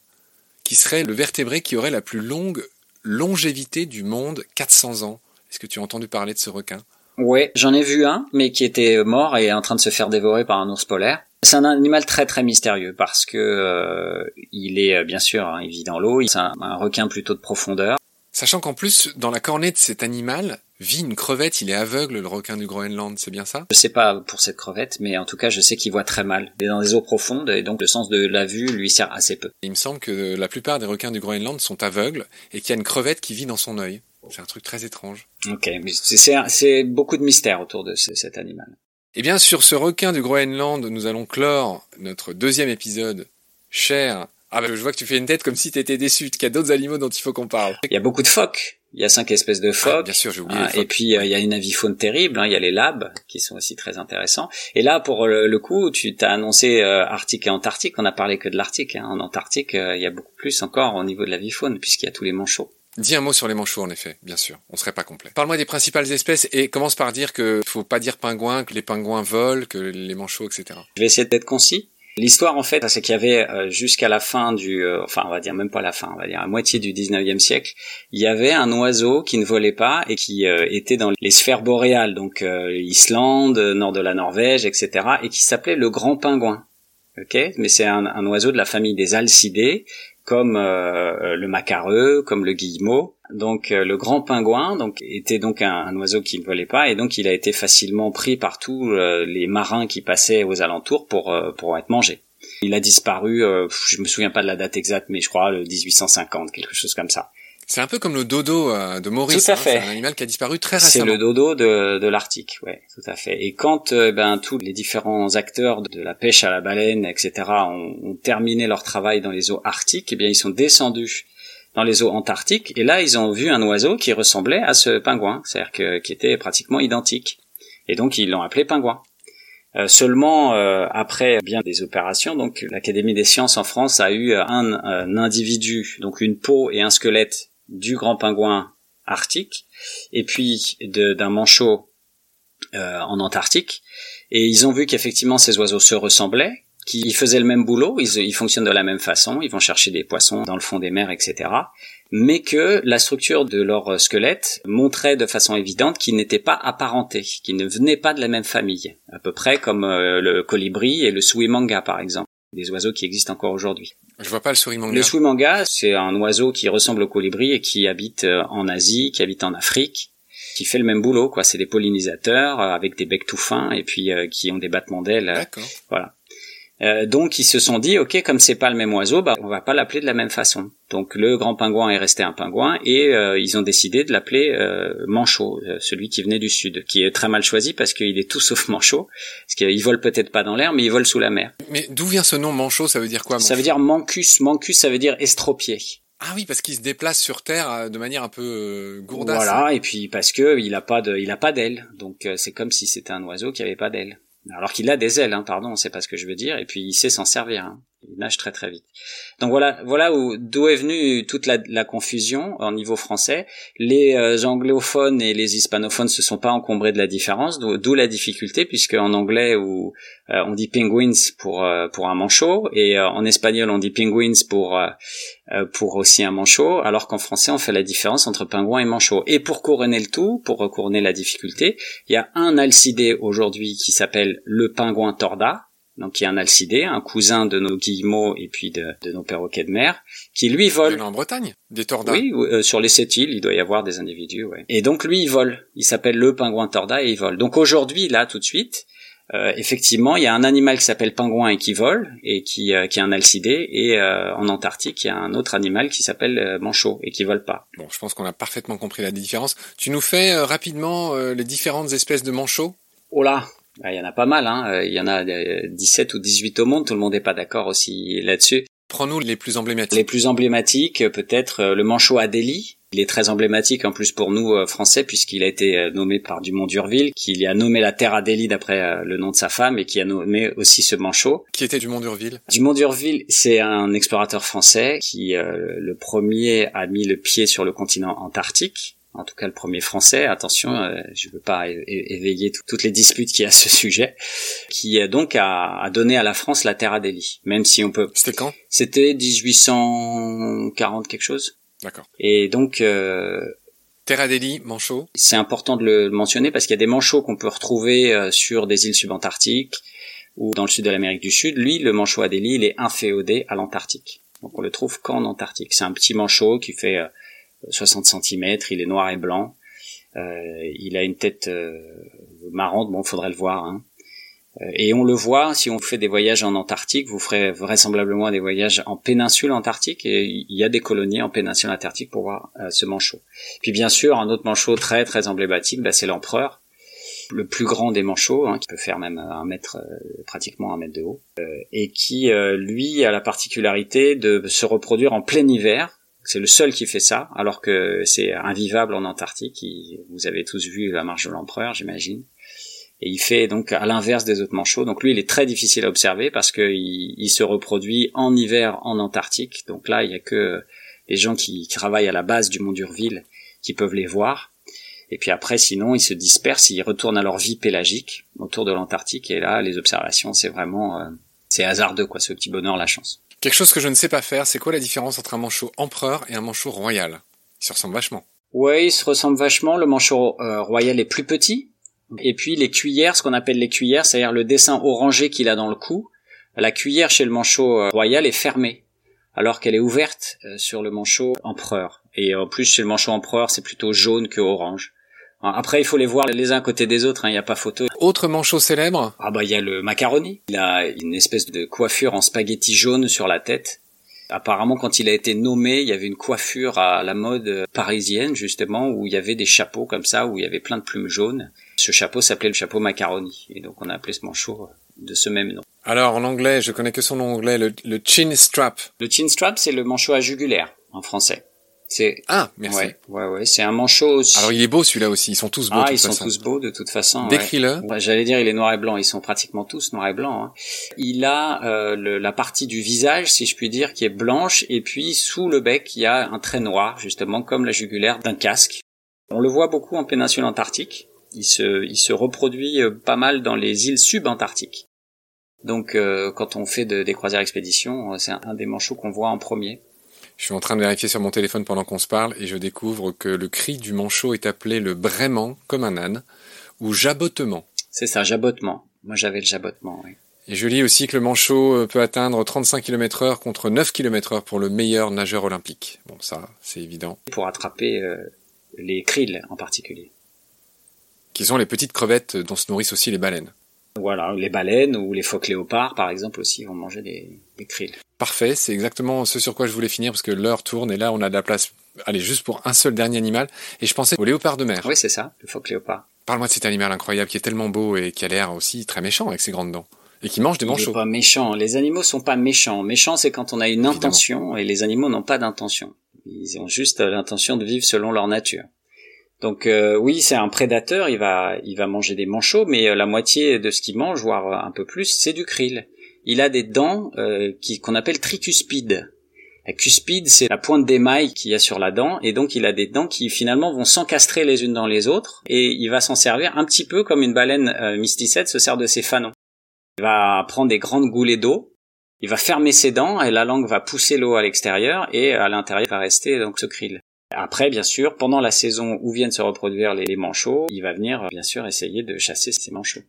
qui serait le vertébré qui aurait la plus longue longévité du monde, 400 ans. Est-ce que tu as entendu parler de ce requin? Ouais, j'en ai vu un, mais qui était mort et en train de se faire dévorer par un ours polaire. C'est un animal très très mystérieux parce que euh, il est euh, bien sûr, hein, il vit dans l'eau, c'est un requin plutôt de profondeur. Sachant qu'en plus, dans la cornée de cet animal, vit une crevette, il est aveugle, le requin du Groenland, c'est bien ça? Je sais pas pour cette crevette, mais en tout cas, je sais qu'il voit très mal. Il est dans des eaux profondes, et donc le sens de la vue lui sert assez peu. Il me semble que la plupart des requins du Groenland sont aveugles, et qu'il y a une crevette qui vit dans son œil. C'est un truc très étrange. Ok, mais c'est beaucoup de mystère autour de cet animal. Eh bien, sur ce requin du Groenland, nous allons clore notre deuxième épisode, cher ah bah, je vois que tu fais une tête comme si tu étais déçu, qu'il y a d'autres animaux dont il faut qu'on parle. Il y a beaucoup de phoques. Il y a cinq espèces de ah, phoques. bien sûr, j'ai oublié. et puis euh, il y a une avifaune terrible. Hein. Il y a les labs qui sont aussi très intéressants. Et là, pour le, coup, tu t'as annoncé euh, Arctique et Antarctique. On a parlé que de l'Arctique. Hein. En Antarctique, euh, il y a beaucoup plus encore au niveau de l'avifaune puisqu'il y a tous les manchots. Dis un mot sur les manchots, en effet, bien sûr. On serait pas complet. Parle-moi des principales espèces et commence par dire que faut pas dire pingouin, que les pingouins volent, que les manchots, etc. Je vais essayer d'être concis. L'histoire en fait, c'est qu'il y avait euh, jusqu'à la fin du, euh, enfin on va dire même pas la fin, on va dire à moitié du 19e siècle, il y avait un oiseau qui ne volait pas et qui euh, était dans les sphères boréales, donc Islande, nord de la Norvège, etc., et qui s'appelait le grand pingouin. Ok, mais c'est un, un, oiseau de la famille des alcidés comme le macareux, comme le guillemot. Donc le grand pingouin donc était donc un, oiseau qui ne volait pas et donc il a été facilement pris par tous les marins qui passaient aux alentours pour pour être mangé. Il a disparu, je me souviens pas de la date exacte, mais je crois le 1850, quelque chose comme ça. C'est un peu comme le dodo euh, de Maurice. Tout à hein. fait. C'est un animal qui a disparu très récemment. C'est le dodo de, de l'Arctique, ouais, tout à fait. Et quand euh, ben tous les différents acteurs de la pêche à la baleine, etc., ont, ont, terminé leur travail dans les eaux arctiques, eh bien ils sont descendus dans les eaux antarctiques et là ils ont vu un oiseau qui ressemblait à ce pingouin, c'est-à-dire que, qui était pratiquement identique. Et donc ils l'ont appelé pingouin. Euh, seulement euh, après bien des opérations, donc l'Académie des sciences en France a eu un, un individu, donc une peau et un squelette du grand pingouin arctique et puis d'un manchot euh, en Antarctique. Et ils ont vu qu'effectivement ces oiseaux se ressemblaient, qu'ils faisaient le même boulot, ils, fonctionnent de la même façon, ils vont chercher des poissons dans le fond des mers, etc. Mais que la structure de leur squelette montrait de façon évidente qu'ils n'étaient pas apparentés, qu'ils ne venaient pas de la même famille, à peu près comme euh, le colibri et le suimanga par exemple des oiseaux qui existent encore aujourd'hui. Je vois pas le souris-manga. Le souris-manga, c'est un oiseau qui ressemble au colibri et qui habite euh, en Asie, qui habite en Afrique, qui fait le même boulot, quoi. C'est des pollinisateurs euh, avec des becs tout fins et puis euh, qui ont des battements d'ailes. D'accord. Voilà. Euh, donc ils se sont dit ok comme c'est pas le même oiseau bah on va pas l'appeler de la même façon. Donc le grand pingouin est resté un pingouin et euh, ils ont décidé de l'appeler euh, manchot, celui qui venait du sud, qui est très mal choisi parce qu'il est tout sauf manchot, parce qu'il vole peut-être pas dans l'air mais il vole sous la mer. Mais d'où vient ce nom manchot? Ça veut dire quoi Ça veut dire mancus. Mancus ça veut dire estropié. Ah oui, parce qu'il se déplace sur Terre de manière un peu gourdasse. Voilà, et puis parce que il a pas de, il a pas d'ailes, donc c'est comme si c'était un oiseau qui avait pas d'ailes. Alors qu'il a des ailes, hein, pardon, c'est pas ce que je veux dire, et puis il sait s'en servir. Hein. Il nage très très vite. Donc voilà, voilà où d'où est venue toute la, la, confusion au niveau français. Les euh, anglophones et les hispanophones se sont pas encombrés de la différence, d'où la difficulté puisque en anglais où euh, on dit penguins pour euh, pour un manchot et en espagnol on dit penguins pour pour aussi un manchot, alors qu'en français on fait la différence entre pingouin et manchot. Et pour couronner le tout, pour couronner la difficulté, il y a un alcidé aujourd'hui qui s'appelle le pingouin torda donc qui est un alcidé, un cousin de nos guillemots et puis de, nos perroquets de mer, qui lui vole. en Bretagne, des tordas. Oui, euh, sur les sept îles, il doit y avoir des individus. Ouais. Et donc lui, il vole. Il s'appelle le pingouin torda et il vole. Donc aujourd'hui, là, tout de suite, euh, effectivement, il y a un animal qui s'appelle pingouin et qui vole et qui, euh, qui est un alcidé. Et en Antarctique, il y a un autre animal qui s'appelle manchot et qui vole pas. Bon, je pense qu'on a parfaitement compris la différence. Tu nous fais rapidement les différentes espèces de manchots? Oh là, il y en a pas mal, hein. Euh, il y en a 17 ou 18 au monde, tout le monde n'est pas d'accord aussi là-dessus. Prends-nous les plus emblématiques. Les plus emblématiques, peut-être euh, le manchot Adélie. Il est très emblématique en plus pour nous euh, français puisqu'il a été nommé par Dumont d'Urville, qui a nommé la terre Adélie d'après le nom de sa femme et qui a nommé aussi ce manchot. Qui était Dumont d'Urville Dumont d'Urville, c'est un explorateur français qui le premier a mis le pied sur le continent antarctique en tout cas le premier français, attention, euh, je ne veux pas éveiller toutes les disputes qu'il y a à ce sujet, qui euh, donc a, donné à la France la terre Adélie, même si on peut... C'était quand? C'était 1840 quelque chose. D'accord. Et donc... Euh, Terre Adélie, manchot? C'est important de le mentionner parce qu'il y a des manchots qu'on peut retrouver euh, sur des îles subantarctiques ou dans le sud de l'Amérique du Sud. Lui, le manchot Adélie, il est inféodé à l'Antarctique. Donc on le trouve qu'en Antarctique. C'est un petit manchot qui fait 60 cm, il est noir et blanc. Euh, il a une tête euh, marrante, bon, faudrait le voir. Hein. Euh, et on le voit, si on fait des voyages en Antarctique, vous ferez vraisemblablement des voyages en péninsule antarctique, et il y a des colonies en péninsule antarctique pour voir ce manchot. Puis bien sûr, un autre manchot très très emblématique, bah, c'est l'empereur, le plus grand des manchots, hein, qui peut faire même un mètre, pratiquement un mètre de haut, et qui, lui, a la particularité de se reproduire en plein hiver, c'est le seul qui fait ça, alors que c'est invivable en Antarctique. vous avez tous vu la marche de l'empereur, j'imagine. Et il fait donc à l'inverse des autres manchots. Donc lui, il est très difficile à observer parce qu'il il se reproduit en hiver en Antarctique. Donc là, il y a que les gens qui travaillent à la base du mont d'Urville qui peuvent les voir. Et puis après, sinon, ils se dispersent, ils retournent à leur vie pélagique autour de l'Antarctique. Et là, les observations, c'est vraiment, euh, c'est hasardeux, quoi, ce petit bonheur, la chance. Quelque chose que je ne sais pas faire, c'est quoi la différence entre un manchot empereur et un manchot royal? Ils se ressemblent vachement. Oui, ils se ressemblent vachement. Le manchot euh, royal est plus petit. Et puis les cuillères, ce qu'on appelle les cuillères, c'est-à-dire le dessin orangé qu'il a dans le cou, la cuillère chez le manchot euh, royal est fermée. alors qu'elle est ouverte euh, sur le manchot empereur. Et en plus, chez le manchot empereur, c'est plutôt jaune que orange. Après, il faut les voir les uns à côté des autres, hein, il n'y a pas photo. Autre manchot célèbre? Ah bah il y a le macaroni. Il a une espèce de coiffure en spaghetti jaune sur la tête. Apparemment, quand il a été nommé, il y avait une coiffure à la mode parisienne, justement, où il y avait des chapeaux comme ça, où il y avait plein de plumes jaunes. Ce chapeau s'appelait le chapeau macaroni. Et donc, on a appelé ce manchot de ce même nom. Alors, en anglais, je connais que son nom anglais, le, le chin strap. Le chin strap, c'est le manchot à jugulaire, en français. C'est ah merci. Ouais, ouais, ouais. C'est un manchot. Alors il est beau celui-là aussi. Ils sont tous beaux. Ah, de ils toute sont tous beaux de toute façon. Décris-le. Ouais. J'allais dire il est noir et blanc. Ils sont pratiquement tous noir et blanc. Hein. Il a euh, le, la partie du visage, si je puis dire, qui est blanche, et puis sous le bec il y a un trait noir, justement comme la jugulaire d'un casque. On le voit beaucoup en péninsule antarctique. Il se, il se reproduit euh, pas mal dans les îles subantarctiques. Donc euh, quand on fait de, des croisières expéditions, euh, c'est un, un des manchots qu'on voit en premier. Je suis en train de vérifier sur mon téléphone pendant qu'on se parle et je découvre que le cri du manchot est appelé le braiement comme un âne ou jabotement. C'est ça, jabotement. Moi j'avais le jabotement, oui. Et je lis aussi que le manchot peut atteindre 35 km heure contre 9 km heure pour le meilleur nageur olympique. Bon, ça, c'est évident. Pour attraper euh, les krills en particulier. Qui sont les petites crevettes dont se nourrissent aussi les baleines. Voilà, les baleines ou les phoques léopards, par exemple, aussi vont manger des, des krills. Parfait, c'est exactement ce sur quoi je voulais finir parce que l'heure tourne et là on a de la place, allez, juste pour un seul dernier animal. Et je pensais au léopard de mer. Oui, c'est ça, le phoque léopard. Parle-moi de cet animal incroyable qui est tellement beau et qui a l'air aussi très méchant avec ses grandes dents. Et qui mange des manchots. Pas méchant. Les animaux sont pas méchants. Méchant, c'est quand on a une intention et les animaux n'ont pas d'intention. Ils ont juste l'intention de vivre selon leur nature. Donc euh, oui, c'est un prédateur, il va il va manger des manchots, mais euh, la moitié de ce qu'il mange, voire un peu plus, c'est du krill. Il a des dents euh, qu'on appelle tricuspides. La cuspide, c'est la pointe d'émail qu'il y a sur la dent, et donc il a des dents qui finalement vont s'encastrer les unes dans les autres, et il va s'en servir un petit peu comme une baleine euh, mysticette se sert de ses fanons. Il va prendre des grandes goulées d'eau, il va fermer ses dents, et la langue va pousser l'eau à l'extérieur, et à l'intérieur va rester donc ce krill. Après, bien sûr, pendant la saison où viennent se reproduire les, manchots, il va venir, bien sûr, essayer de chasser ces manchots.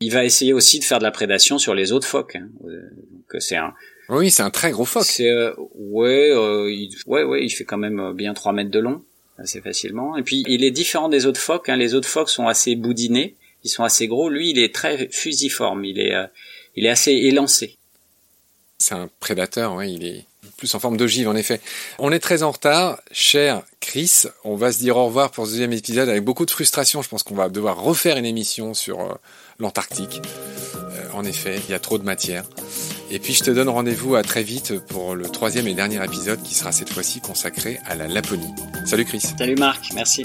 Il va essayer aussi de faire de la prédation sur les autres phoques. Hein. Donc c'est un. Oui, c'est un très gros phoque. C'est euh, ouais, euh, il, ouais, ouais, il fait quand même bien 3 mètres de long, assez facilement. Et puis il est différent des autres phoques. Hein. Les autres phoques sont assez boudinés, ils sont assez gros. Lui, il est très fusiforme. Il est, euh, il est assez élancé. C'est un prédateur, oui, il est plus en forme d'ogive en effet. On est très en retard, cher Chris. On va se dire au revoir pour ce deuxième épisode avec beaucoup de frustration. Je pense qu'on va devoir refaire une émission sur euh, l'Antarctique. Euh, en effet, il y a trop de matière. Et puis je te donne rendez-vous à très vite pour le troisième et dernier épisode qui sera cette fois-ci consacré à la Laponie. Salut Chris. Salut Marc, merci.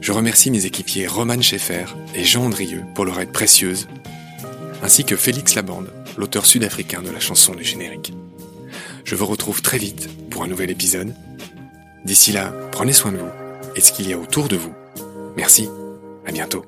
Je remercie mes équipiers Roman Schaeffer et Jean Andrieux pour leur aide précieuse, ainsi que Félix Labande, l'auteur sud-africain de la chanson du générique. Je vous retrouve très vite pour un nouvel épisode. D'ici là, prenez soin de vous et ce qu'il y a autour de vous. Merci, à bientôt.